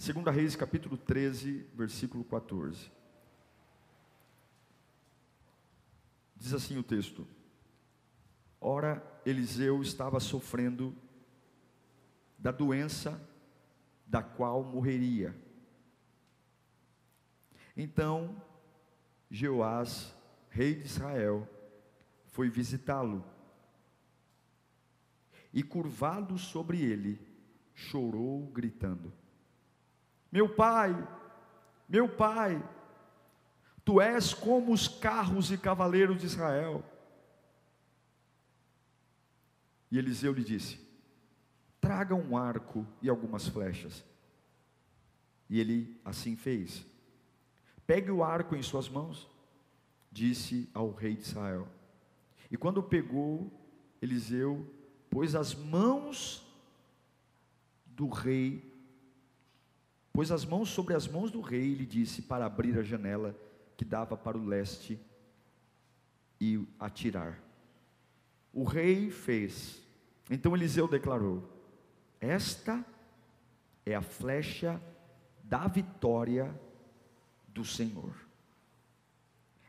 Segunda Reis, capítulo 13, versículo 14. Diz assim o texto: Ora, Eliseu estava sofrendo da doença da qual morreria. Então, Jeoás, rei de Israel, foi visitá-lo e curvado sobre ele, chorou gritando: meu pai, meu pai, tu és como os carros e cavaleiros de Israel. E Eliseu lhe disse: Traga um arco e algumas flechas. E ele assim fez. Pegue o arco em suas mãos, disse ao rei de Israel. E quando pegou, Eliseu pôs as mãos do rei pôs as mãos sobre as mãos do rei e lhe disse para abrir a janela que dava para o leste e atirar. O rei fez. Então Eliseu declarou: Esta é a flecha da vitória do Senhor.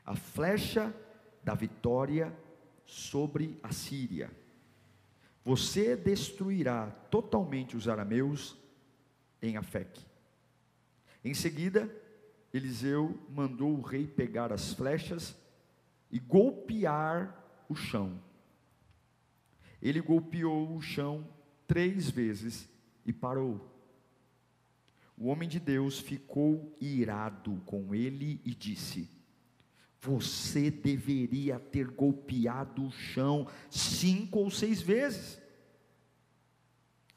A flecha da vitória sobre a Síria. Você destruirá totalmente os arameus em Afeque. Em seguida, Eliseu mandou o rei pegar as flechas e golpear o chão. Ele golpeou o chão três vezes e parou. O homem de Deus ficou irado com ele e disse: Você deveria ter golpeado o chão cinco ou seis vezes,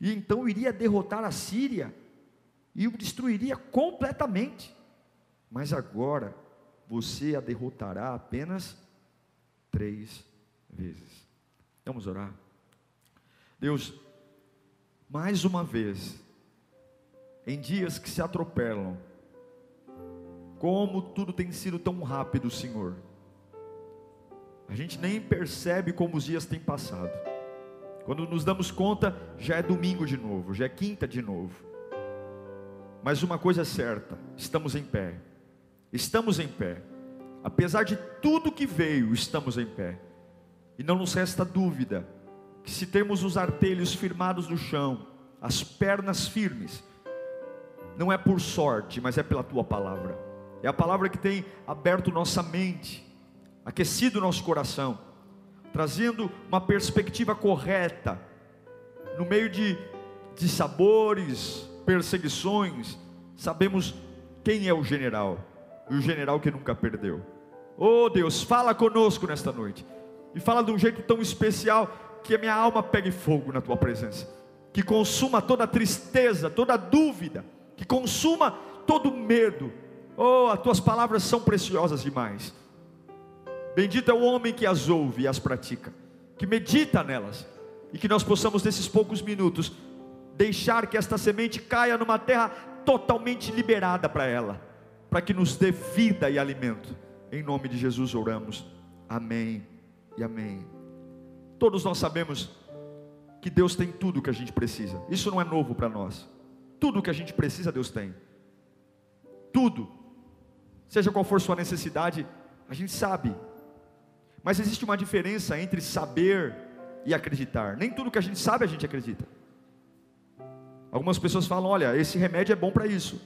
e então iria derrotar a Síria e o destruiria completamente. Mas agora você a derrotará apenas três vezes. Vamos orar. Deus, mais uma vez, em dias que se atropelam, como tudo tem sido tão rápido, Senhor. A gente nem percebe como os dias têm passado. Quando nos damos conta, já é domingo de novo, já é quinta de novo. Mas uma coisa é certa: estamos em pé. Estamos em pé. Apesar de tudo que veio, estamos em pé. E não nos resta dúvida que se temos os artelhos firmados no chão, as pernas firmes, não é por sorte, mas é pela tua palavra. É a palavra que tem aberto nossa mente, aquecido nosso coração, trazendo uma perspectiva correta no meio de, de sabores, perseguições, sabemos quem é o general, e o general que nunca perdeu. Oh Deus, fala conosco nesta noite, e fala de um jeito tão especial que a minha alma pegue fogo na tua presença, que consuma toda tristeza, toda dúvida, que consuma todo medo. Oh, as tuas palavras são preciosas demais. Bendito é o homem que as ouve e as pratica, que medita nelas, e que nós possamos, nesses poucos minutos, deixar que esta semente caia numa terra totalmente liberada para ela, para que nos dê vida e alimento. Em nome de Jesus oramos. Amém e amém. Todos nós sabemos que Deus tem tudo o que a gente precisa. Isso não é novo para nós. Tudo o que a gente precisa, Deus tem. Tudo. Seja qual for sua necessidade, a gente sabe. Mas existe uma diferença entre saber e acreditar. Nem tudo que a gente sabe a gente acredita. Algumas pessoas falam: olha, esse remédio é bom para isso.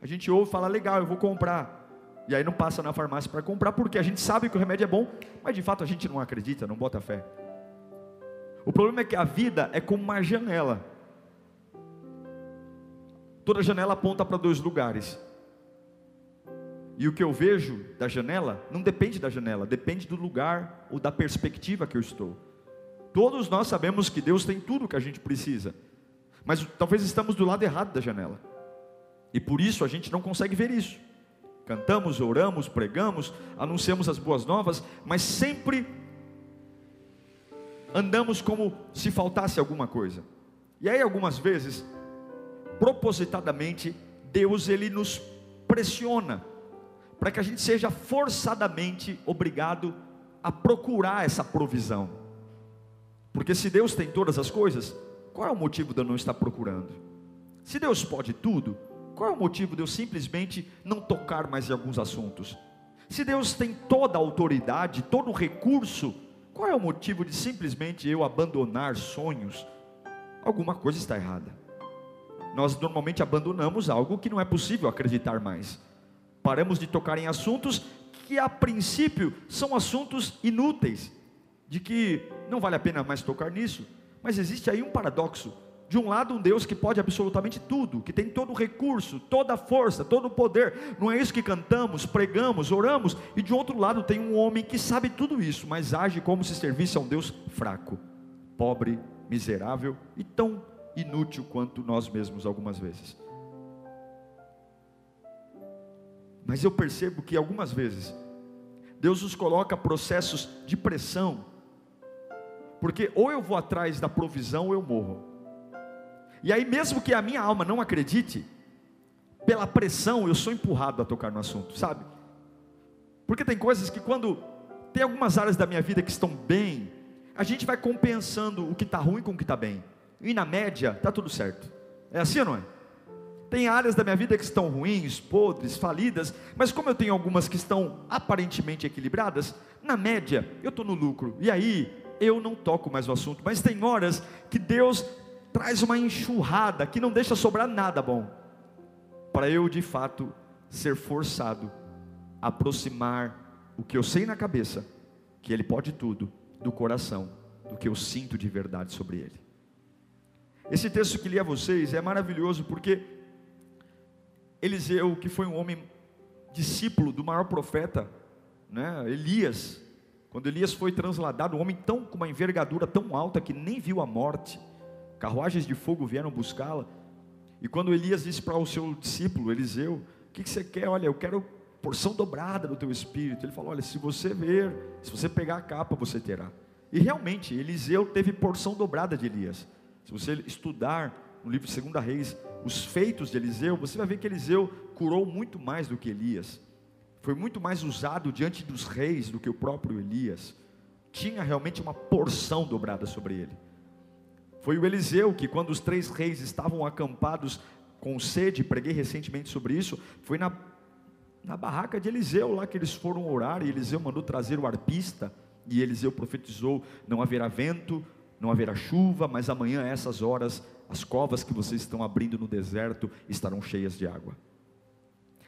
A gente ouve e fala: legal, eu vou comprar. E aí não passa na farmácia para comprar, porque a gente sabe que o remédio é bom, mas de fato a gente não acredita, não bota fé. O problema é que a vida é como uma janela. Toda janela aponta para dois lugares. E o que eu vejo da janela não depende da janela, depende do lugar ou da perspectiva que eu estou. Todos nós sabemos que Deus tem tudo que a gente precisa. Mas talvez estamos do lado errado da janela. E por isso a gente não consegue ver isso. Cantamos, oramos, pregamos, anunciamos as boas novas, mas sempre andamos como se faltasse alguma coisa. E aí algumas vezes, propositadamente, Deus ele nos pressiona para que a gente seja forçadamente obrigado a procurar essa provisão. Porque se Deus tem todas as coisas, qual é o motivo de eu não estar procurando? Se Deus pode tudo, qual é o motivo de eu simplesmente não tocar mais em alguns assuntos? Se Deus tem toda a autoridade, todo o recurso, qual é o motivo de simplesmente eu abandonar sonhos? Alguma coisa está errada. Nós normalmente abandonamos algo que não é possível acreditar mais. Paramos de tocar em assuntos que a princípio são assuntos inúteis, de que não vale a pena mais tocar nisso. Mas existe aí um paradoxo. De um lado, um Deus que pode absolutamente tudo, que tem todo o recurso, toda a força, todo o poder. Não é isso que cantamos, pregamos, oramos. E de outro lado, tem um homem que sabe tudo isso, mas age como se servisse a um Deus fraco, pobre, miserável e tão inútil quanto nós mesmos algumas vezes. Mas eu percebo que algumas vezes Deus nos coloca processos de pressão, porque ou eu vou atrás da provisão ou eu morro. E aí, mesmo que a minha alma não acredite, pela pressão eu sou empurrado a tocar no assunto, sabe? Porque tem coisas que quando tem algumas áreas da minha vida que estão bem, a gente vai compensando o que está ruim com o que está bem. E na média, está tudo certo. É assim ou não é? Tem áreas da minha vida que estão ruins, podres, falidas, mas como eu tenho algumas que estão aparentemente equilibradas, na média eu estou no lucro. E aí eu não toco mais o assunto. Mas tem horas que Deus traz uma enxurrada que não deixa sobrar nada bom, para eu de fato ser forçado a aproximar o que eu sei na cabeça, que Ele pode tudo, do coração, do que eu sinto de verdade sobre Ele. Esse texto que li a vocês é maravilhoso porque Eliseu, que foi um homem discípulo do maior profeta, né, Elias, quando Elias foi transladado, um homem tão com uma envergadura tão alta que nem viu a morte, carruagens de fogo vieram buscá-la. E quando Elias disse para o seu discípulo, Eliseu, o que, você quer? Olha, eu quero porção dobrada do teu espírito. Ele falou: Olha, se você ver, se você pegar a capa, você terá. E realmente, Eliseu teve porção dobrada de Elias. Se você estudar no livro de 2 Reis os feitos de Eliseu, você vai ver que Eliseu curou muito mais do que Elias. Foi muito mais usado diante dos reis do que o próprio Elias. Tinha realmente uma porção dobrada sobre ele. Foi o Eliseu que, quando os três reis estavam acampados com sede, preguei recentemente sobre isso, foi na, na barraca de Eliseu lá que eles foram orar, e Eliseu mandou trazer o arpista, e Eliseu profetizou: não haverá vento, não haverá chuva, mas amanhã, a essas horas, as covas que vocês estão abrindo no deserto estarão cheias de água.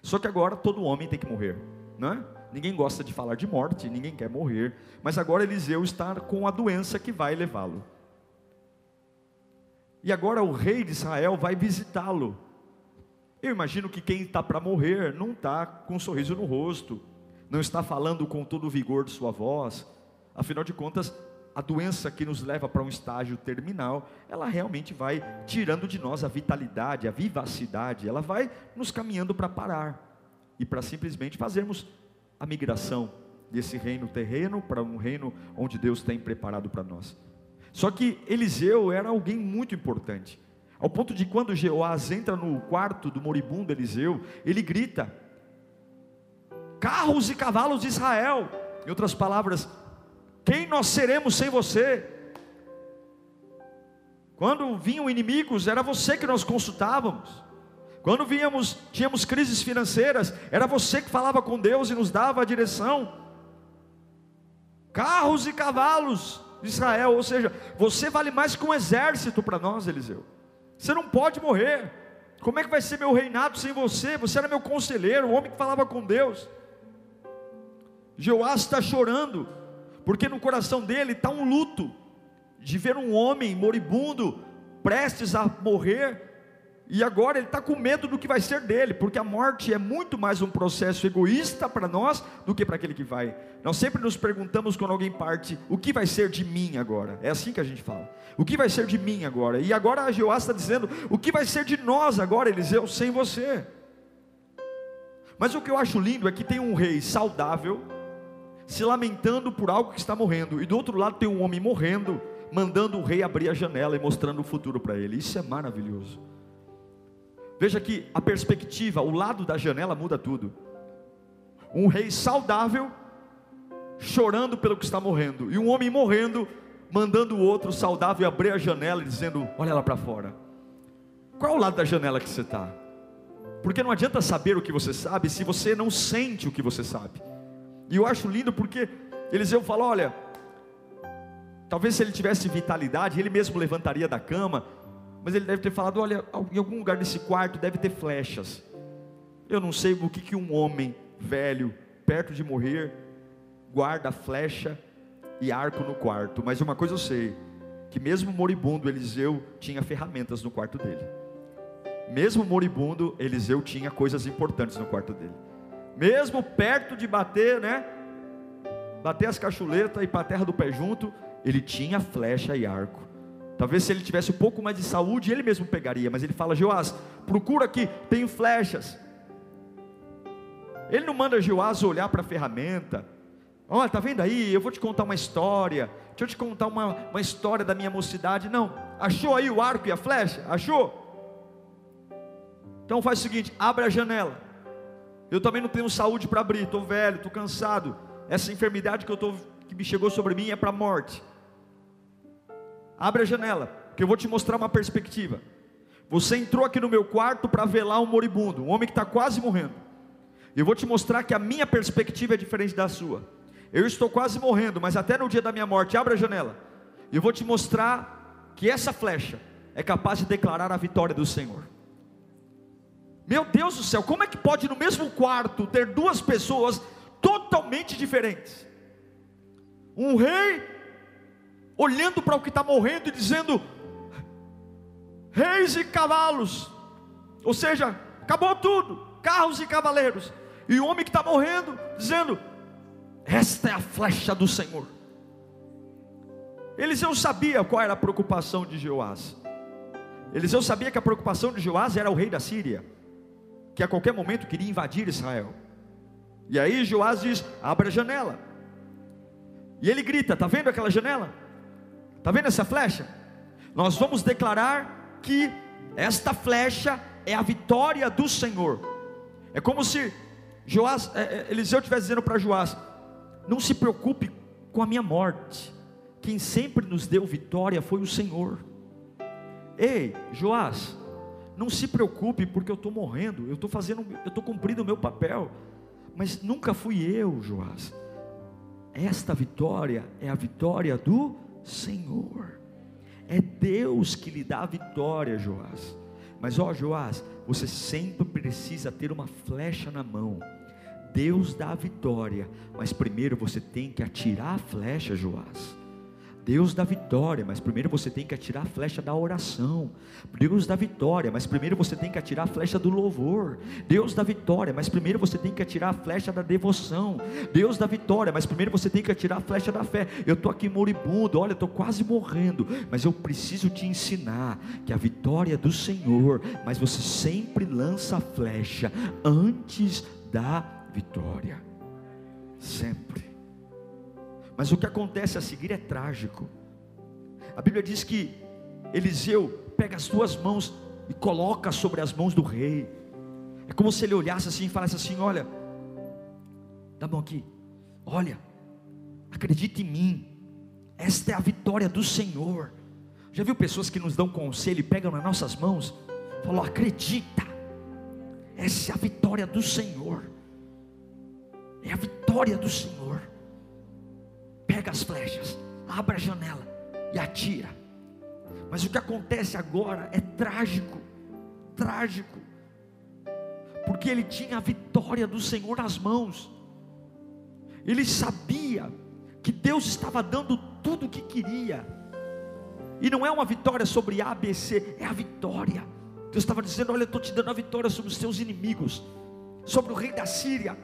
Só que agora todo homem tem que morrer, não é? Ninguém gosta de falar de morte, ninguém quer morrer, mas agora Eliseu está com a doença que vai levá-lo. E agora o rei de Israel vai visitá-lo. Eu imagino que quem está para morrer não está com um sorriso no rosto, não está falando com todo o vigor de sua voz. Afinal de contas, a doença que nos leva para um estágio terminal, ela realmente vai tirando de nós a vitalidade, a vivacidade, ela vai nos caminhando para parar e para simplesmente fazermos a migração desse reino terreno para um reino onde Deus tem preparado para nós. Só que Eliseu era alguém muito importante, ao ponto de quando Jeoás entra no quarto do moribundo Eliseu, ele grita: Carros e cavalos de Israel, em outras palavras, quem nós seremos sem você? Quando vinham inimigos, era você que nós consultávamos. Quando víamos, tínhamos crises financeiras, era você que falava com Deus e nos dava a direção. Carros e cavalos, de Israel, ou seja, você vale mais que um exército para nós, Eliseu. Você não pode morrer. Como é que vai ser meu reinado sem você? Você era meu conselheiro, o homem que falava com Deus. Jeoás está chorando, porque no coração dele está um luto de ver um homem moribundo, prestes a morrer, E agora ele está com medo do que vai ser dele, porque a morte é muito mais um processo egoísta para nós do que para aquele que vai. Nós sempre nos perguntamos quando alguém parte: o que vai ser de mim agora? É assim que a gente fala: o que vai ser de mim agora? E agora a Jeová está dizendo: o que vai ser de nós agora, Eliseu, sem você? Mas o que eu acho lindo é que tem um rei saudável, se lamentando por algo que está morrendo, e do outro lado tem um homem morrendo, mandando o rei abrir a janela e mostrando o futuro para ele. Isso é maravilhoso. Veja que a perspectiva, o lado da janela muda tudo. Um rei saudável, chorando pelo que está morrendo, e um homem morrendo, mandando o outro saudável abrir a janela e dizendo: Olha lá para fora. Qual é o lado da janela que você está? Porque não adianta saber o que você sabe se você não sente o que você sabe. E eu acho lindo porque Eliseu fala: Olha, talvez se ele tivesse vitalidade, ele mesmo levantaria da cama, mas ele deve ter falado: olha, em algum lugar desse quarto deve ter flechas. Eu não sei o que, que um homem velho, perto de morrer, guarda flecha e arco no quarto, mas uma coisa eu sei: que mesmo moribundo, Eliseu tinha ferramentas no quarto dele. Mesmo moribundo, Eliseu tinha coisas importantes no quarto dele. Mesmo perto de bater, né? Bater as cachuletas e para a terra do pé junto, ele tinha flecha e arco. Talvez se ele tivesse um pouco mais de saúde, ele mesmo pegaria, mas ele fala: Joás, procura aqui, tenho flechas. Ele não manda Joás olhar para a ferramenta. Olha, está vendo aí? Eu vou te contar uma história. Deixa eu te contar uma, uma história da minha mocidade. Não, achou aí o arco e a flecha? Achou? Então faz o seguinte: abre a janela. Eu também não tenho saúde para abrir, estou velho, estou cansado. Essa enfermidade que, eu tô, que me chegou sobre mim é para a morte. Abre a janela, que eu vou te mostrar uma perspectiva. Você entrou aqui no meu quarto para velar um moribundo, um homem que está quase morrendo. Eu vou te mostrar que a minha perspectiva é diferente da sua. Eu estou quase morrendo, mas até no dia da minha morte, abre a janela. Eu vou te mostrar que essa flecha é capaz de declarar a vitória do Senhor. Meu Deus do céu, como é que pode no mesmo quarto ter duas pessoas totalmente diferentes? Um rei olhando para o que está morrendo e dizendo: reis e cavalos, ou seja, acabou tudo, carros e cavaleiros, e o homem que está morrendo dizendo: esta é a flecha do Senhor. Eliseu sabia qual era a preocupação de Joás. Eliseu sabia que a preocupação de Joás era o rei da Síria, que a qualquer momento queria invadir Israel. E aí Joás diz: abra a janela. E ele grita: está vendo aquela janela? Está vendo essa flecha? Nós vamos declarar que esta flecha é a vitória do Senhor. É como se Joás, é, é, Eliseu estivesse dizendo para Joás: Não se preocupe com a minha morte. Quem sempre nos deu vitória foi o Senhor. Ei, Joás, não se preocupe porque eu estou morrendo, eu estou fazendo, eu estou cumprindo o meu papel, mas nunca fui eu, Joás. Esta vitória é a vitória do Senhor. É Deus que lhe dá a vitória, Joás. Mas ó, Joás, você sempre precisa ter uma flecha na mão. Deus dá a vitória, mas primeiro você tem que atirar a flecha, Joás. Deus dá vitória, mas primeiro você tem que atirar a flecha da oração. Deus dá vitória, mas primeiro você tem que atirar a flecha do louvor. Deus dá vitória, mas primeiro você tem que atirar a flecha da devoção. Deus dá vitória, mas primeiro você tem que atirar a flecha da fé. Eu estou aqui moribundo, olha, estou quase morrendo, mas eu preciso te ensinar que a vitória é do Senhor, mas você sempre lança a flecha antes da vitória. Sempre. Mas o que acontece a seguir é trágico. A Bíblia diz que Eliseu pega as duas mãos e coloca sobre as mãos do rei. É como se ele olhasse assim e falasse assim: Olha, dá mão aqui, olha, acredite em mim, esta é a vitória do Senhor. Já viu pessoas que nos dão conselho e pegam nas nossas mãos? Falou, acredita, essa é a vitória do Senhor, é a vitória do Senhor pega as flechas, abre a janela e atira. Mas o que acontece agora é trágico, trágico, porque ele tinha a vitória do Senhor nas mãos, ele sabia que Deus estava dando tudo o que queria, e não é uma vitória sobre A, B, C, é a vitória, Deus estava dizendo: Olha, eu estou te dando a vitória sobre os teus inimigos, sobre o rei da Síria.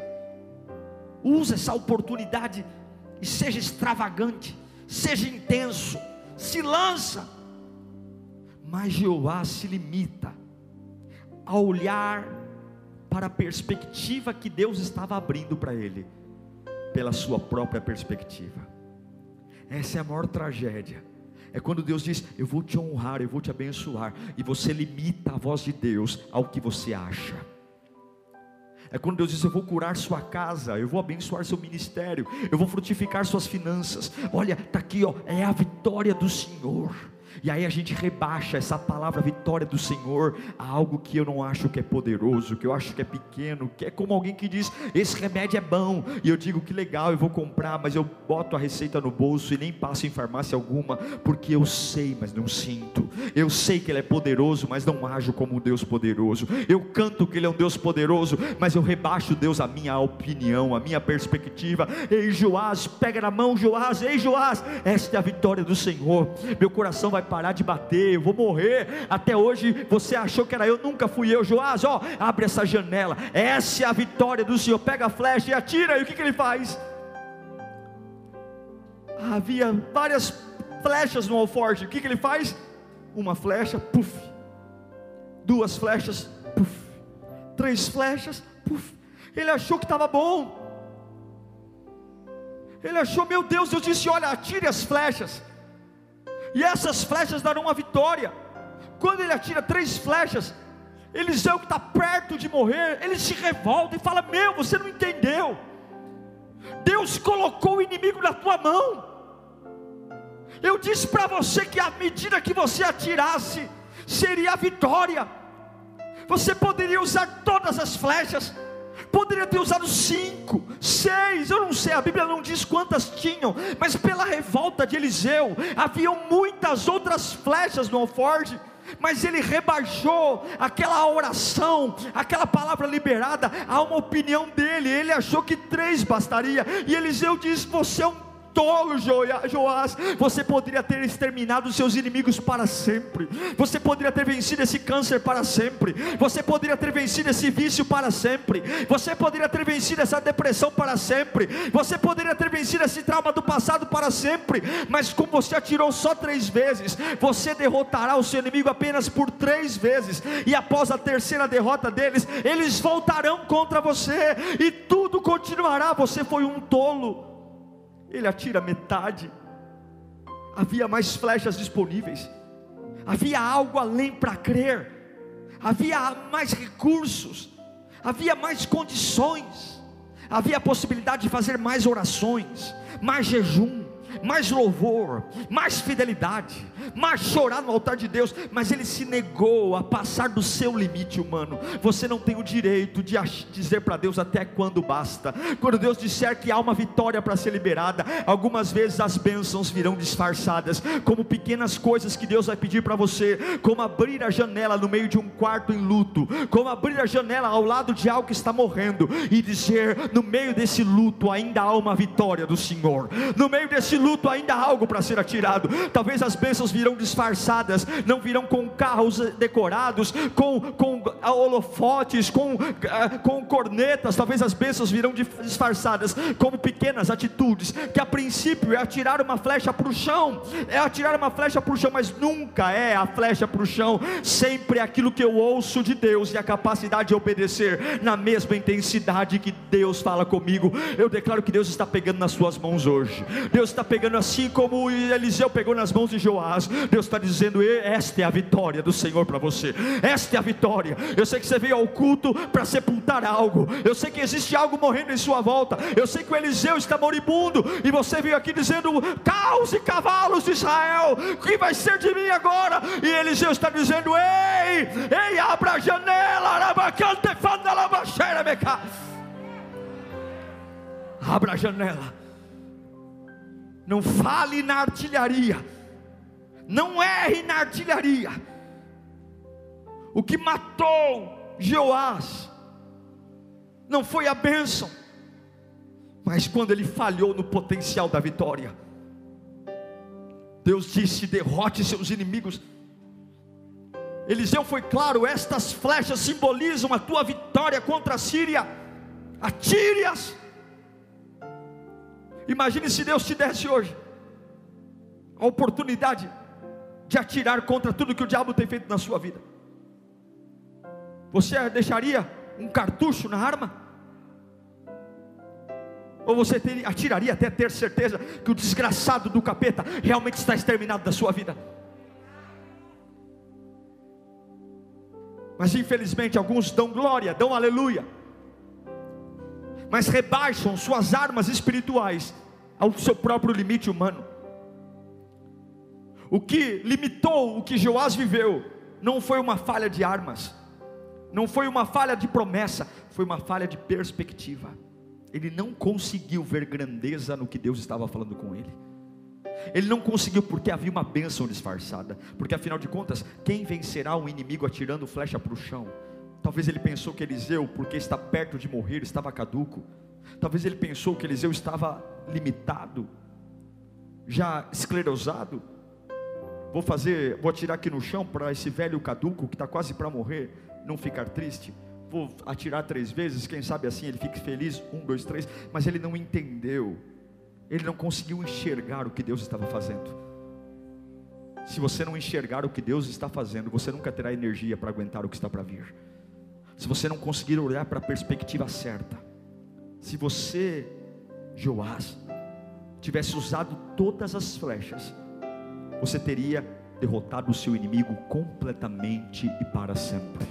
Usa essa oportunidade e seja extravagante, seja intenso, se lança. Mas Jeová se limita a olhar para a perspectiva que Deus estava abrindo para ele, pela sua própria perspectiva. Essa é a maior tragédia. É quando Deus diz: Eu vou te honrar, eu vou te abençoar, e você limita a voz de Deus ao que você acha. É quando Deus diz: Eu vou curar sua casa, eu vou abençoar seu ministério, eu vou frutificar suas finanças. Olha, está aqui, ó, é a vitória do Senhor. E aí a gente rebaixa essa palavra vitória do Senhor a algo que eu não acho que é poderoso, que eu acho que é pequeno, que é como alguém que diz: esse remédio é bom, e eu digo que legal, eu vou comprar, mas eu boto a receita no bolso e nem passo em farmácia alguma, porque eu sei, mas não sinto. Eu sei que Ele é poderoso, mas não ajo como um Deus poderoso. Eu canto que Ele é um Deus poderoso, mas eu rebaixo Deus a minha opinião, a minha perspectiva. Ei, Joás, pega na mão, Joás, ei, Joás, esta é a vitória do Senhor. Meu coração vai parar de bater, eu vou morrer. Até hoje você achou que era eu, nunca fui eu. Joás, ó, abre essa janela. Essa é a vitória do Senhor. Pega a flecha e atira. E o que, que ele faz? Havia várias flechas no alforje. O que, que ele faz? Uma flecha, puf. Duas flechas, puf. Três flechas, puf. Ele achou que estava bom. Ele achou, meu Deus, eu disse: olha, atire as flechas e essas flechas darão a vitória. Quando ele atira três flechas, Eliseu que está perto de morrer, ele se revolta e fala: Meu, você não entendeu. Deus colocou o inimigo na tua mão. Eu disse para você que à medida que você atirasse, seria a vitória. Você poderia usar todas as flechas, Poderia ter usado cinco, seis, eu não sei, a Bíblia não diz quantas tinham, mas pela revolta de Eliseu, haviam muitas outras flechas no alforge mas ele rebaixou aquela oração, aquela palavra liberada a uma opinião dele. Ele achou que três bastaria, e Eliseu diz: Você é um tolo, Joás. Você poderia ter exterminado seus inimigos para sempre. Você poderia ter vencido esse câncer para sempre. Você poderia ter vencido esse vício para sempre. Você poderia ter vencido essa depressão para sempre. Você poderia ter vencido esse trauma do passado para sempre. Mas como você atirou só três vezes, você derrotará o seu inimigo apenas por três vezes. E após a terceira derrota deles, eles voltarão contra você. E tudo continuará. Você foi um tolo ele atira metade. Havia mais flechas disponíveis, havia algo além para crer, havia mais recursos, havia mais condições, havia a possibilidade de fazer mais orações, mais jejum, mais louvor, mais fidelidade, mais chorar no altar de Deus, mas ele se negou a passar do seu limite humano. Você não tem o direito de dizer para Deus até quando basta. Quando Deus disser que há uma vitória para ser liberada, algumas vezes as bênçãos virão disfarçadas, como pequenas coisas que Deus vai pedir para você, como abrir a janela no meio de um quarto em luto, como abrir a janela ao lado de algo que está morrendo e dizer: no meio desse luto ainda há uma vitória do Senhor. No meio desse luto ainda há algo para ser atirado. Talvez as bênçãos virão disfarçadas, não virão com carros decorados, com, com holofotes, com, ah, com cornetas. Talvez as bênçãos virão disfarçadas como pequenas atitudes, que a princípio é atirar uma flecha para o chão, é atirar uma flecha para o chão, mas nunca é a flecha para o chão, sempre é aquilo que eu ouço de Deus e a capacidade de obedecer na mesma intensidade que Deus fala comigo. Eu declaro que Deus está pegando nas suas mãos hoje. Deus está pegando assim como Eliseu pegou nas mãos de Joás. Deus está dizendo: esta é a vitória do Senhor para você. Esta é a vitória. Eu sei que você veio ao culto para sepultar algo. Eu sei que existe algo morrendo em sua volta. Eu sei que o Eliseu está moribundo e você veio aqui dizendo: caos e cavalos de Israel. O que vai ser de mim agora? E Eliseu está dizendo: ei, ei, abra a janela. Abra a janela não fale na artilharia. Não erre na artilharia. O que matou Jeoás não foi a bênção, mas quando ele falhou no potencial da vitória. Deus disse: derrote seus inimigos. Eliseu foi claro: estas flechas simbolizam a tua vitória contra a Síria. Atire-as. Imagine se Deus te desse hoje a oportunidade de atirar contra tudo que o diabo tem feito na sua vida. Você deixaria um cartucho na arma? Ou você atiraria até ter certeza que o desgraçado do capeta realmente está exterminado da sua vida? Mas infelizmente alguns dão glória, dão aleluia, mas rebaixam suas armas espirituais ao seu próprio limite humano. O que limitou o que Joás viveu não foi uma falha de armas, não foi uma falha de promessa, foi uma falha de perspectiva. Ele não conseguiu ver grandeza no que Deus estava falando com ele. Ele não conseguiu porque havia uma bênção disfarçada. Porque afinal de contas, quem vencerá um inimigo atirando flecha para o chão? Talvez ele pensou que Eliseu, porque está perto de morrer, estava caduco. Talvez ele pensou que Eliseu estava limitado, já esclerosado. Vou fazer, vou atirar aqui no chão para esse velho caduco que está quase para morrer não ficar triste. Vou atirar três vezes, quem sabe assim ele fique feliz. Um, dois, três. Mas ele não entendeu ele não conseguiu enxergar o que Deus estava fazendo. Se você não enxergar o que Deus está fazendo, você nunca terá energia para aguentar o que está para vir. Se você não conseguir olhar para a perspectiva certa, se você, Joás, tivesse usado todas as flechas, você teria derrotado o seu inimigo completamente e para sempre.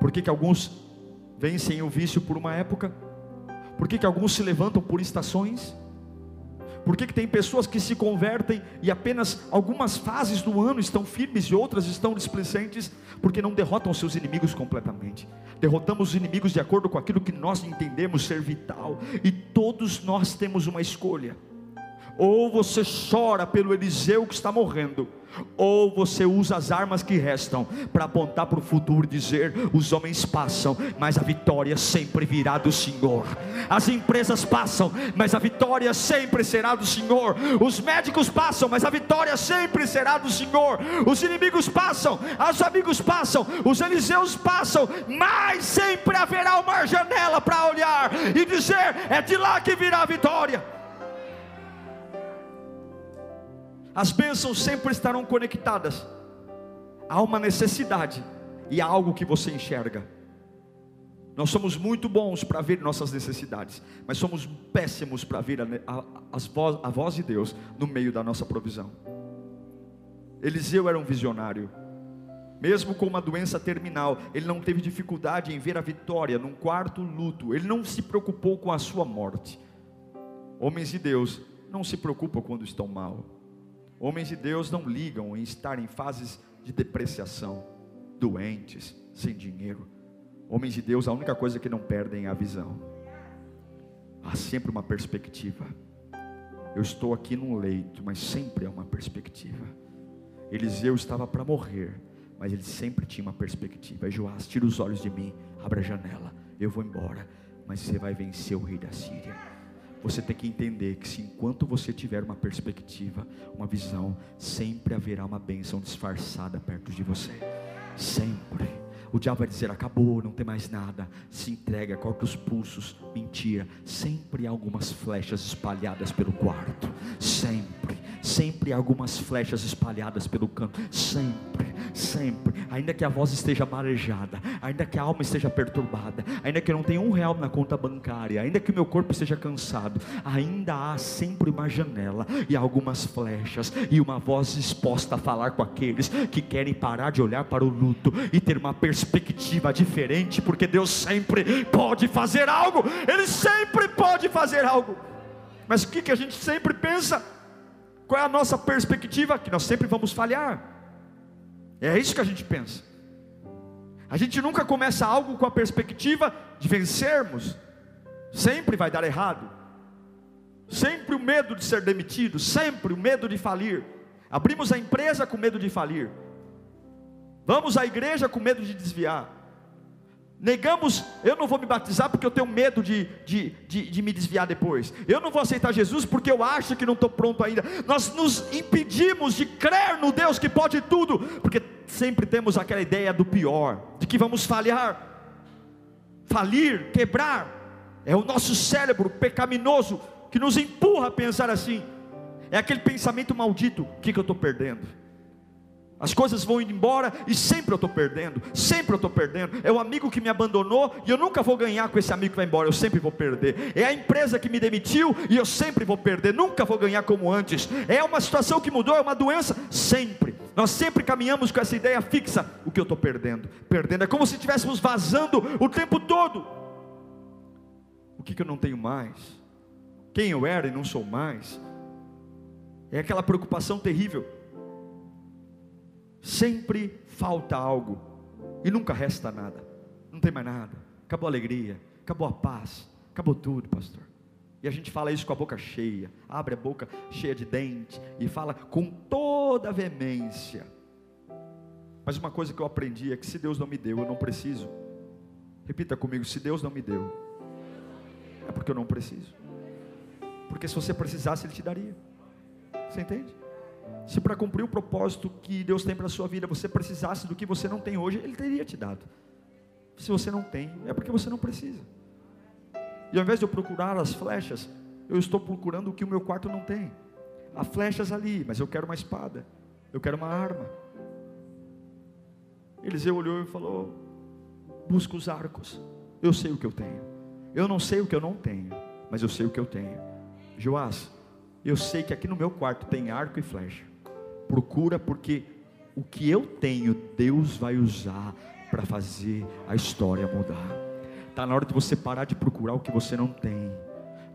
Por que, que alguns vencem o vício por uma época? Por que, que alguns se levantam por estações? Por que, que tem pessoas que se convertem e apenas algumas fases do ano estão firmes e outras estão displicentes? Porque não derrotam seus inimigos completamente. Derrotamos os inimigos de acordo com aquilo que nós entendemos ser vital. E todos nós temos uma escolha. Ou você chora pelo Eliseu que está morrendo, ou você usa as armas que restam para apontar para o futuro e dizer: os homens passam, mas a vitória sempre virá do Senhor. As empresas passam, mas a vitória sempre será do Senhor. Os médicos passam, mas a vitória sempre será do Senhor. Os inimigos passam, os amigos passam, os Eliseus passam, mas sempre haverá uma janela para olhar e dizer: é de lá que virá a vitória. As bênçãos sempre estarão conectadas a uma necessidade e a algo que você enxerga. Nós somos muito bons para ver nossas necessidades, mas somos péssimos para ver a, a, voz, a voz de Deus no meio da nossa provisão. Eliseu era um visionário, mesmo com uma doença terminal, ele não teve dificuldade em ver a vitória num quarto luto, ele não se preocupou com a sua morte. Homens de Deus não se preocupam quando estão mal, Homens de Deus não ligam em estar em fases de depreciação, doentes, sem dinheiro. Homens de Deus, a única coisa que não perdem é a visão. Há sempre uma perspectiva. Eu estou aqui num leito, mas sempre há uma perspectiva. Eliseu estava para morrer, mas ele sempre tinha uma perspectiva. Joás, tira os olhos de mim, abra a janela, eu vou embora, mas você vai vencer o rei da Síria. Você tem que entender que se enquanto você tiver uma perspectiva, uma visão, sempre haverá uma bênção disfarçada perto de você. Sempre. O diabo vai dizer: acabou, não tem mais nada. Se entrega, corta os pulsos. Mentira. Sempre há algumas flechas espalhadas pelo quarto. Sempre. Sempre algumas flechas espalhadas pelo canto. Sempre sempre, ainda que a voz esteja marejada, ainda que a alma esteja perturbada, ainda que eu não tenha um real na conta bancária, ainda que o meu corpo esteja cansado, ainda há sempre uma janela e algumas flechas e uma voz exposta a falar com aqueles que querem parar de olhar para o luto e ter uma perspectiva diferente, porque Deus sempre pode fazer algo, Ele sempre pode fazer algo. Mas o que, que a gente sempre pensa? Qual é a nossa perspectiva? Que nós sempre vamos falhar. É isso que a gente pensa. A gente nunca começa algo com a perspectiva de vencermos, sempre vai dar errado, sempre o medo de ser demitido, sempre o medo de falir. Abrimos a empresa com medo de falir, vamos à igreja com medo de desviar, Negamos, eu não vou me batizar porque eu tenho medo de, de, de, de, me desviar depois. Eu não vou aceitar Jesus porque eu acho que não estou pronto ainda. Nós nos impedimos de crer no Deus que pode tudo, porque sempre temos aquela ideia do pior, de que vamos falhar, falir, quebrar. É o nosso cérebro pecaminoso que nos empurra a pensar assim. É aquele pensamento maldito: o que, que eu estou perdendo? As coisas vão indo embora e sempre eu estou perdendo, sempre eu estou perdendo. É o amigo que me abandonou e eu nunca vou ganhar com esse amigo que vai embora, eu sempre vou perder. É a empresa que me demitiu e eu sempre vou perder, nunca vou ganhar como antes. É uma situação que mudou, é uma doença, sempre. Nós sempre caminhamos com essa ideia fixa: o que eu estou perdendo? Perdendo, é como se estivéssemos vazando o tempo todo. O que, que eu não tenho mais? Quem eu era e não sou mais? É aquela preocupação terrível sempre falta algo e nunca resta nada. Não tem mais nada. Acabou a alegria, acabou a paz, acabou tudo, pastor. E a gente fala isso com a boca cheia, abre a boca cheia de dente e fala com toda a veemência. Mas uma coisa que eu aprendi é que se Deus não me deu, eu não preciso. Repita comigo: se Deus não me deu, é porque eu não preciso. Porque se você precisasse, Ele te daria. Você entende? Se para cumprir o propósito que Deus tem para a sua vida, você precisasse do que você não tem hoje, Ele teria te dado. Se você não tem, é porque você não precisa. E ao invés de eu procurar as flechas, eu estou procurando o que o meu quarto não tem. Há flechas ali, mas eu quero uma espada, eu quero uma arma. Eliseu olhou e falou: busca os arcos, eu sei o que eu tenho. Eu não sei o que eu não tenho, mas eu sei o que eu tenho. Joás, eu sei que aqui no meu quarto tem arco e flecha. Procura porque o que eu tenho, Deus vai usar para fazer a história mudar. Está na hora de você parar de procurar o que você não tem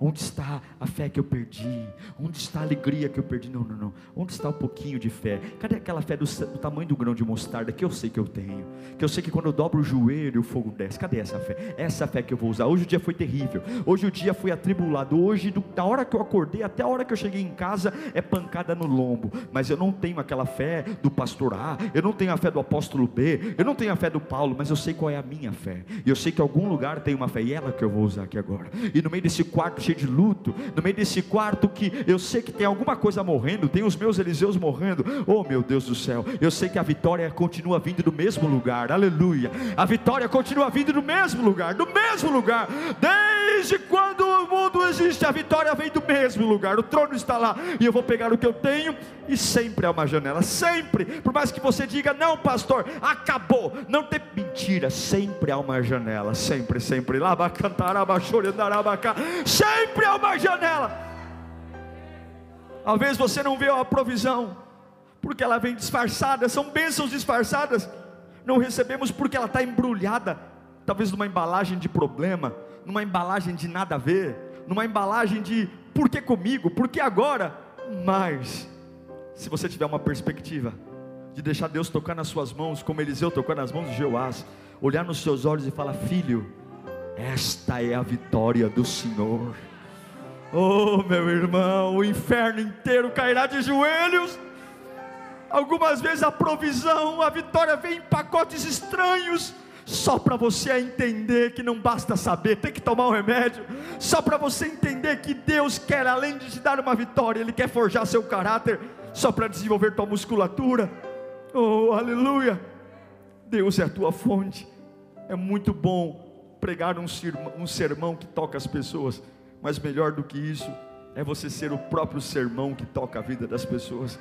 Onde está a fé que eu perdi? Onde está a alegria que eu perdi? Não, não, não. Onde está o um pouquinho de fé? Cadê aquela fé do, do, tamanho do grão de mostarda que eu sei que eu tenho? Que eu sei que quando eu dobro o joelho o fogo desce. Cadê essa fé? Essa fé que eu vou usar. Hoje o dia foi terrível. Hoje o dia foi atribulado. Hoje, do, da hora que eu acordei até a hora que eu cheguei em casa, é pancada no lombo. Mas eu não tenho aquela fé do pastor A. Eu não tenho a fé do apóstolo B. Eu não tenho a fé do Paulo. Mas eu sei qual é a minha fé. E eu sei que algum lugar tem uma fé. E é ela que eu vou usar aqui agora. E no meio desse quarto cheio de luto, no meio desse quarto que eu sei que tem alguma coisa morrendo, tem os meus Eliseus morrendo. Oh meu Deus do céu, eu sei que a vitória continua vindo do mesmo lugar, aleluia. A vitória continua vindo do mesmo lugar, do mesmo lugar. Desde quando o mundo existe, a vitória vem do mesmo lugar. O trono está lá e eu vou pegar o que eu tenho e sempre há uma janela, sempre. Por mais que você diga, não, pastor, acabou, não tem mentira, sempre há uma janela, sempre, sempre. Lá sempre há uma janela. Talvez você não vê a provisão, porque ela vem disfarçada, são bênçãos disfarçadas. Não recebemos porque ela está embrulhada, talvez numa embalagem de problema, numa embalagem de nada a ver, numa embalagem de por que comigo, por que agora? Mas, se você tiver uma perspectiva de deixar Deus tocar nas suas mãos, como Eliseu tocou nas mãos de Jeoás, olhar nos seus olhos e falar: Filho, esta é a vitória do Senhor. Oh, meu irmão, o inferno inteiro cairá de joelhos. Algumas vezes a provisão, a vitória vem em pacotes estranhos, só para você entender que não basta saber, tem que tomar um remédio, só para você entender que Deus quer, além de te dar uma vitória, Ele quer forjar seu caráter, só para desenvolver tua musculatura. Oh, aleluia! Deus é a tua fonte. É muito bom pregar um sermão, um sermão que toca as pessoas mas melhor do que isso, é você ser o próprio sermão que toca a vida das pessoas.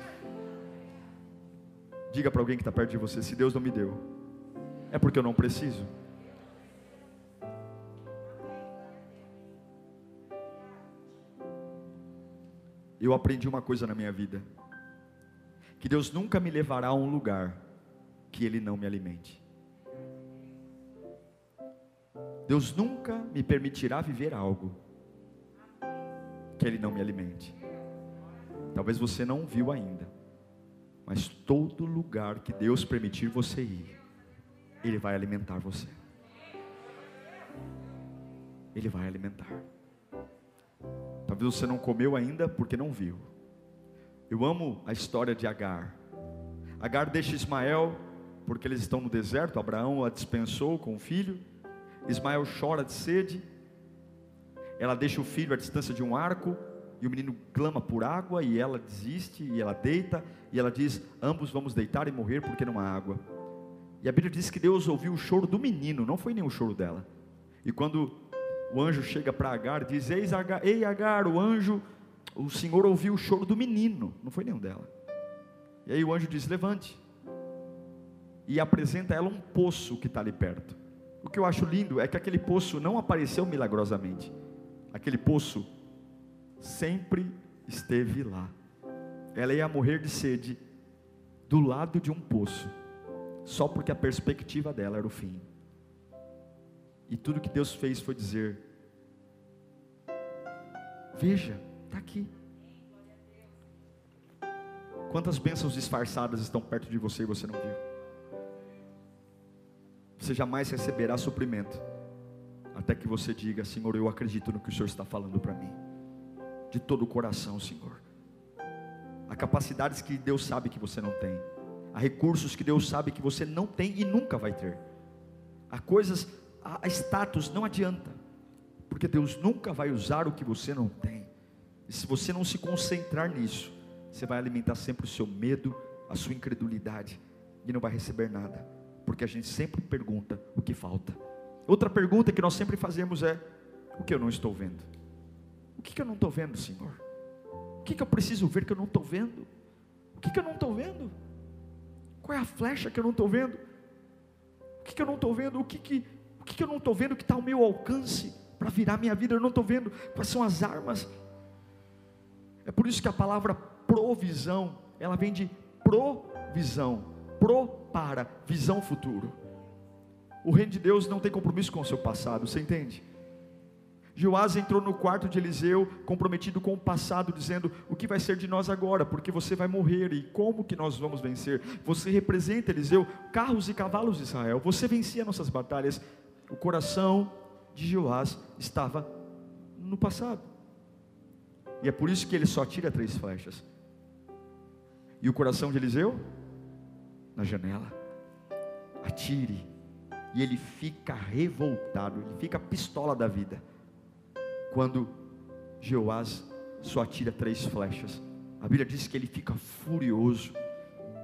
Diga para alguém que está perto de você: se Deus não me deu, é porque eu não preciso. Eu aprendi uma coisa na minha vida: que Deus nunca me levará a um lugar que Ele não me alimente. Deus nunca me permitirá viver algo que Ele não me alimente. Talvez você não viu ainda, mas todo lugar que Deus permitir você ir, Ele vai alimentar você. Ele vai alimentar. Talvez você não comeu ainda porque não viu. Eu amo a história de Agar. Agar deixa Ismael porque eles estão no deserto. Abraão a dispensou com o filho. Ismael chora de sede, ela deixa o filho à distância de um arco, e o menino clama por água, e ela desiste, e ela deita, e ela diz: Ambos vamos deitar e morrer porque não há água. E a Bíblia diz que Deus ouviu o choro do menino, não foi nem o choro dela. E quando o anjo chega para Agar, diz: Agar, Ei Agar, o anjo, o Senhor ouviu o choro do menino, não foi nenhum dela. E aí o anjo diz: Levante, e apresenta a ela um poço que está ali perto. O que eu acho lindo é que aquele poço não apareceu milagrosamente, aquele poço sempre esteve lá. Ela ia morrer de sede do lado de um poço, só porque a perspectiva dela era o fim. E tudo que Deus fez foi dizer: Veja, está aqui. Quantas bênçãos disfarçadas estão perto de você e você não viu? Você jamais receberá suprimento, até que você diga: Senhor, eu acredito no que o Senhor está falando para mim, de todo o coração, Senhor. Há capacidades que Deus sabe que você não tem, há recursos que Deus sabe que você não tem e nunca vai ter, há coisas a status não adianta, porque Deus nunca vai usar o que você não tem. E se você não se concentrar nisso, você vai alimentar sempre o seu medo, a sua incredulidade e não vai receber nada, porque a gente sempre pergunta o que falta. Outra pergunta que nós sempre fazemos é: o que eu não estou vendo? O que, que eu não estou vendo, Senhor? O que, que eu preciso ver que eu não estou vendo? O que, que eu não estou vendo? Qual é a flecha que eu não estou vendo? O que, que eu não estou vendo? O que, que que, que eu não estou vendo que está ao meu alcance para virar minha vida? Eu não estou vendo quais são as armas. É por isso que a palavra provisão, ela vem de provisão, pro para, visão futuro. O reino de Deus não tem compromisso com o seu passado, você entende? Joás entrou no quarto de Eliseu, comprometido com o passado, dizendo: O que vai ser de nós agora? Porque você vai morrer e como que nós vamos vencer? Você representa, Eliseu, carros e cavalos de Israel, você vencia nossas batalhas o coração de Joás estava no passado. E é por isso que ele só tira três flechas. E o coração de Eliseu? Na janela. Atire. E ele fica revoltado, ele fica pistola da vida. Quando Joás só atira três flechas. A Bíblia diz que ele fica furioso,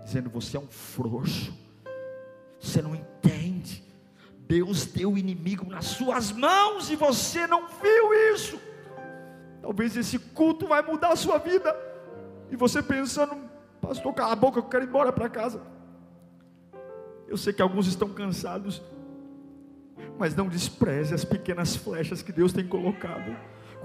dizendo: Você é um frouxo, você não entende. Deus deu o inimigo nas suas mãos e você não viu isso. Talvez esse culto vai mudar a sua vida. E você pensando, pastor, cala a boca, eu quero ir embora para casa. Eu sei que alguns estão cansados, mas não despreze as pequenas flechas que Deus tem colocado.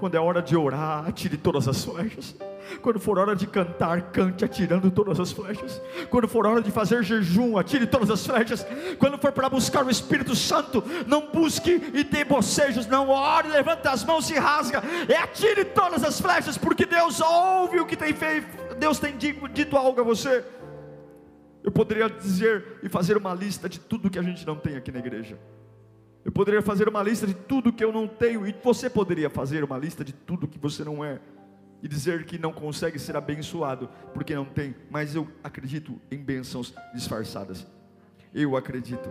Quando é hora de orar, atire todas as flechas. Quando for hora de cantar, cante atirando todas as flechas. Quando for hora de fazer jejum, atire todas as flechas. Quando for para buscar o Espírito Santo, não busque e dê bocejos, não ore, levanta as mãos e rasga. E atire todas as flechas, porque Deus ouve o que tem feito. Deus tem dito algo a você. Eu poderia dizer e fazer uma lista de tudo que a gente não tem aqui na igreja. Eu poderia fazer uma lista de tudo que eu não tenho, e você poderia fazer uma lista de tudo que você não é, e dizer que não consegue ser abençoado porque não tem, mas eu acredito em bênçãos disfarçadas. Eu acredito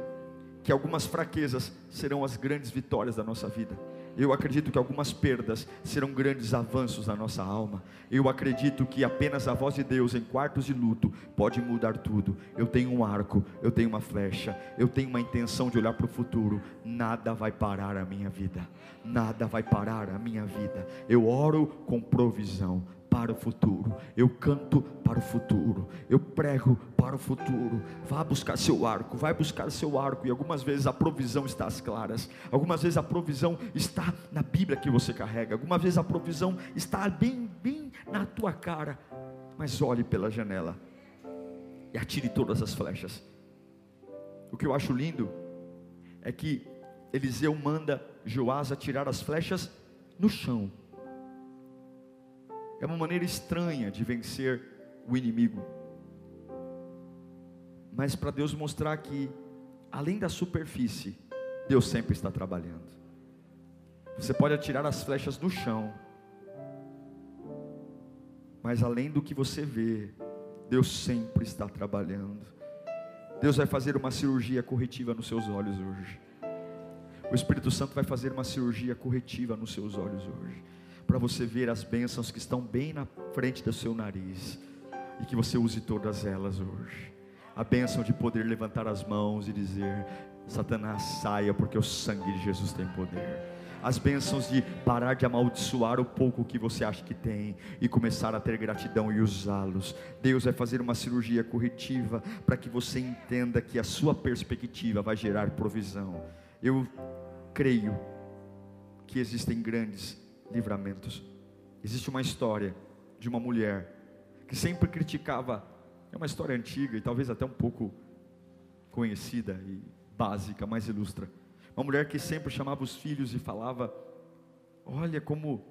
que algumas fraquezas serão as grandes vitórias da nossa vida. Eu acredito que algumas perdas serão grandes avanços na nossa alma. Eu acredito que apenas a voz de Deus em quartos de luto pode mudar tudo. Eu tenho um arco, eu tenho uma flecha, eu tenho uma intenção de olhar para o futuro. Nada vai parar a minha vida. Nada vai parar a minha vida. Eu oro com provisão para o futuro, eu canto para o futuro, eu prego para o futuro. Vá buscar seu arco, vai buscar seu arco. E algumas vezes a provisão está às claras, algumas vezes a provisão está na Bíblia que você carrega, algumas vezes a provisão está bem, bem na tua cara. Mas olhe pela janela e atire todas as flechas. O que eu acho lindo é que Eliseu manda Joás atirar as flechas no chão. É uma maneira estranha de vencer o inimigo. Mas para Deus mostrar que, além da superfície, Deus sempre está trabalhando. Você pode atirar as flechas no chão, mas além do que você vê, Deus sempre está trabalhando. Deus vai fazer uma cirurgia corretiva nos seus olhos hoje. O Espírito Santo vai fazer uma cirurgia corretiva nos seus olhos hoje, para você ver as bênçãos que estão bem na frente do seu nariz e que você use todas elas hoje. A bênção de poder levantar as mãos e dizer: Satanás saia, porque o sangue de Jesus tem poder as bênçãos de parar de amaldiçoar o pouco que você acha que tem e começar a ter gratidão e usá-los. Deus vai fazer uma cirurgia corretiva para que você entenda que a sua perspectiva vai gerar provisão. Eu creio que existem grandes livramentos. Existe uma história de uma mulher que sempre criticava, é uma história antiga e talvez até um pouco conhecida e básica, mas ilustra uma mulher que sempre chamava os filhos e falava: Olha como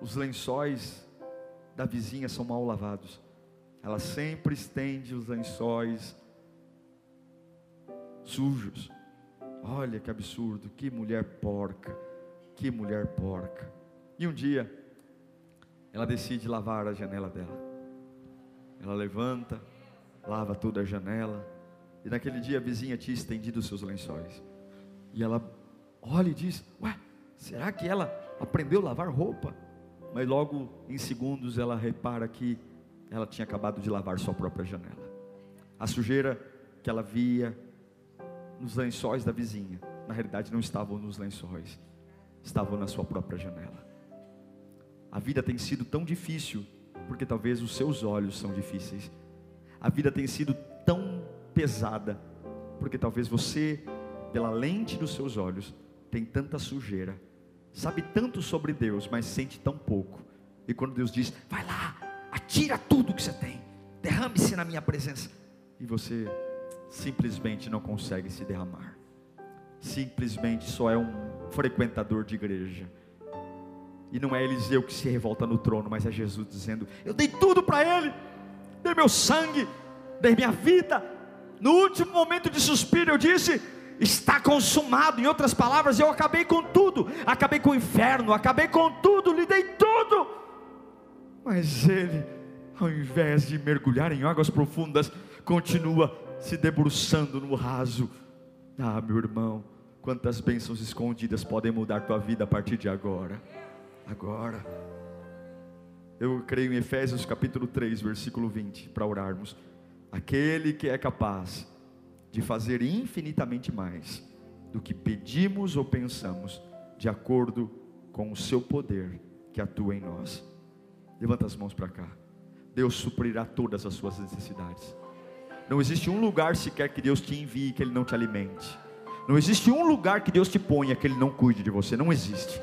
os lençóis da vizinha são mal lavados. Ela sempre estende os lençóis sujos. Olha que absurdo, que mulher porca, que mulher porca. E um dia, ela decide lavar a janela dela. Ela levanta, lava toda a janela. E naquele dia a vizinha tinha estendido seus lençóis. E ela olha e diz: Ué, será que ela aprendeu a lavar roupa? Mas logo em segundos ela repara que ela tinha acabado de lavar sua própria janela. A sujeira que ela via nos lençóis da vizinha, na realidade não estavam nos lençóis, estavam na sua própria janela. A vida tem sido tão difícil, porque talvez os seus olhos são difíceis. A vida tem sido tão pesada, porque talvez você pela lente dos seus olhos, tem tanta sujeira, sabe tanto sobre Deus, mas sente tão pouco. E quando Deus diz: Vai lá, atira tudo que você tem, derrame-se na minha presença, e você simplesmente não consegue se derramar, simplesmente só é um frequentador de igreja. E não é Eliseu que se revolta no trono, mas é Jesus dizendo: Eu dei tudo para ele, dei meu sangue, dei minha vida. No último momento de suspiro, eu disse: está consumado. Em outras palavras, eu acabei com tudo, acabei com o inferno, acabei com tudo, lhe dei tudo. Mas ele, ao invés de mergulhar em águas profundas, continua se debruçando no raso. Ah, meu irmão, quantas bênçãos escondidas podem mudar tua vida a partir de agora. Agora. Eu creio em Efésios capítulo 3, versículo 20, para orarmos. Aquele que é capaz de fazer infinitamente mais do que pedimos ou pensamos, de acordo com o seu poder que atua em nós. Levanta as mãos para cá. Deus suprirá todas as suas necessidades. Não existe um lugar sequer que Deus te envie que Ele não te alimente. Não existe um lugar que Deus te ponha que Ele não cuide de você. Não existe.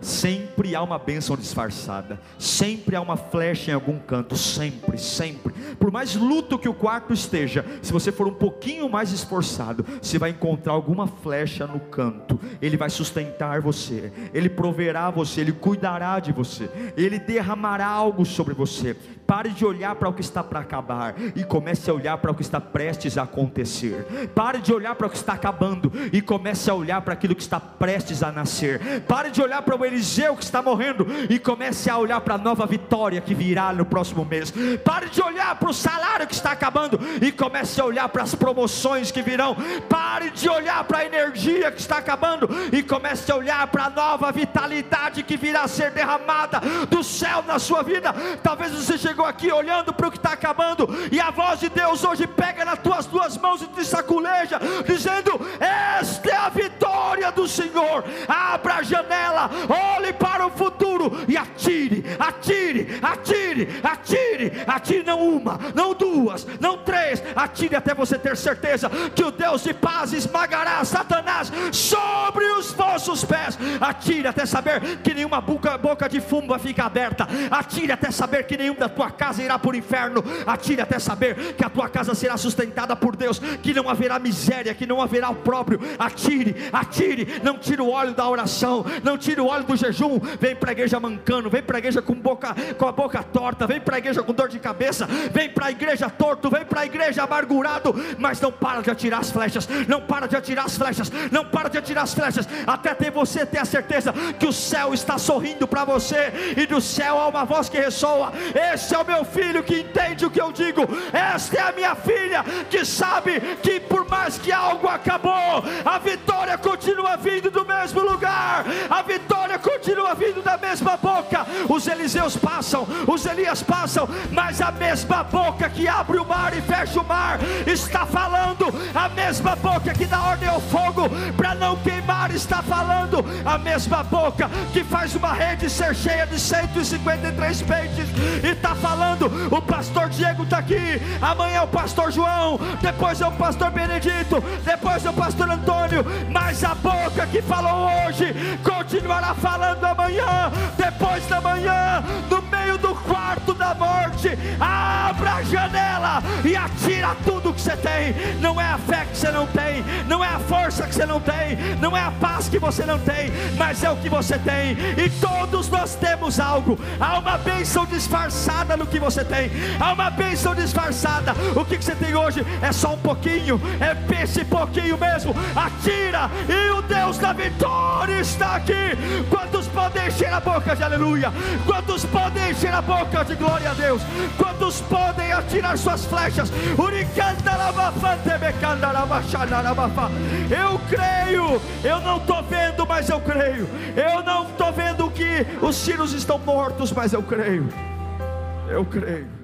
Sempre há uma bênção disfarçada, sempre há uma flecha em algum canto, sempre, sempre. Por mais luto que o quarto esteja, se você for um pouquinho mais esforçado, você vai encontrar alguma flecha no canto. Ele vai sustentar você, ele proverá você, ele cuidará de você, ele derramará algo sobre você. Pare de olhar para o que está para acabar e comece a olhar para o que está prestes a acontecer. Pare de olhar para o que está acabando e comece a olhar para aquilo que está prestes a nascer. Pare de olhar para o Eliseu que está morrendo e comece a olhar para a nova vitória que virá no próximo mês. Pare de olhar para o salário que está acabando e comece a olhar para as promoções que virão. Pare de olhar para a energia que está acabando e comece a olhar para a nova vitalidade que virá a ser derramada do céu na sua vida. Talvez você chegou aqui olhando para o que está acabando, e a voz de Deus hoje pega nas tuas duas mãos e te saculeja, dizendo: Esta é a vitória do Senhor. Abra a janela, olhe para o futuro e atire, atire, atire, atire, atire não uma, não duas, não três, atire até você ter certeza que o Deus de paz esmagará Satanás sobre os vossos pés. Atire até saber que nenhuma boca, boca de fumo vai ficar aberta. Atire até saber que nenhuma da tua casa irá por inferno. Atire até saber que a tua casa será sustentada por Deus, que não haverá miséria, que não haverá o próprio. Atire, atire, não tire o óleo da oração, não tire o óleo do jejum. Vem para a igreja mancando, vem para a igreja com, boca, com a boca torta, vem para a igreja com dor de cabeça, vem para a igreja torto, vem para a igreja amargurado, mas não para de atirar as flechas, não para de atirar as flechas, não para de atirar as flechas, até ter você ter a certeza que o céu está sorrindo para você, e do céu há uma voz que ressoa: Esse é o meu filho que entende o que eu digo, esta é a minha filha que sabe que por mais que algo acabou, a vitória continua continua vindo do mesmo lugar, a vitória continua vindo da mesma boca. Os Eliseus passam, os Elias passam, mas a mesma boca que abre o mar e fecha o mar está falando, a mesma boca que dá ordem ao fogo para não queimar está falando, a mesma boca que faz uma rede ser cheia de 153 peixes e está falando. O pastor Diego está aqui, amanhã é o pastor João, depois é o pastor Benedito, depois é o pastor Antônio, mas a boca que falou hoje continuará falando amanhã, depois da manhã, no meio quarto da morte. Abra a janela e atira tudo que você tem. Não é a fé que você não tem, não é a força que você não tem, não é a paz que você não tem, mas é o que você tem. E todos nós temos algo. Há uma bênção disfarçada no que você tem. Há uma bênção disfarçada. O que você tem hoje é só um pouquinho, é esse pouquinho mesmo. Atira e o Deus da vitória está aqui. Quantos podem encher a boca de aleluia? Quantos podem encher a boca de glória a Deus? Quantos podem atirar suas flechas? Eu creio, eu não estou vendo, mas eu creio. Eu não estou vendo que os tiros estão mortos, mas eu creio. Eu creio.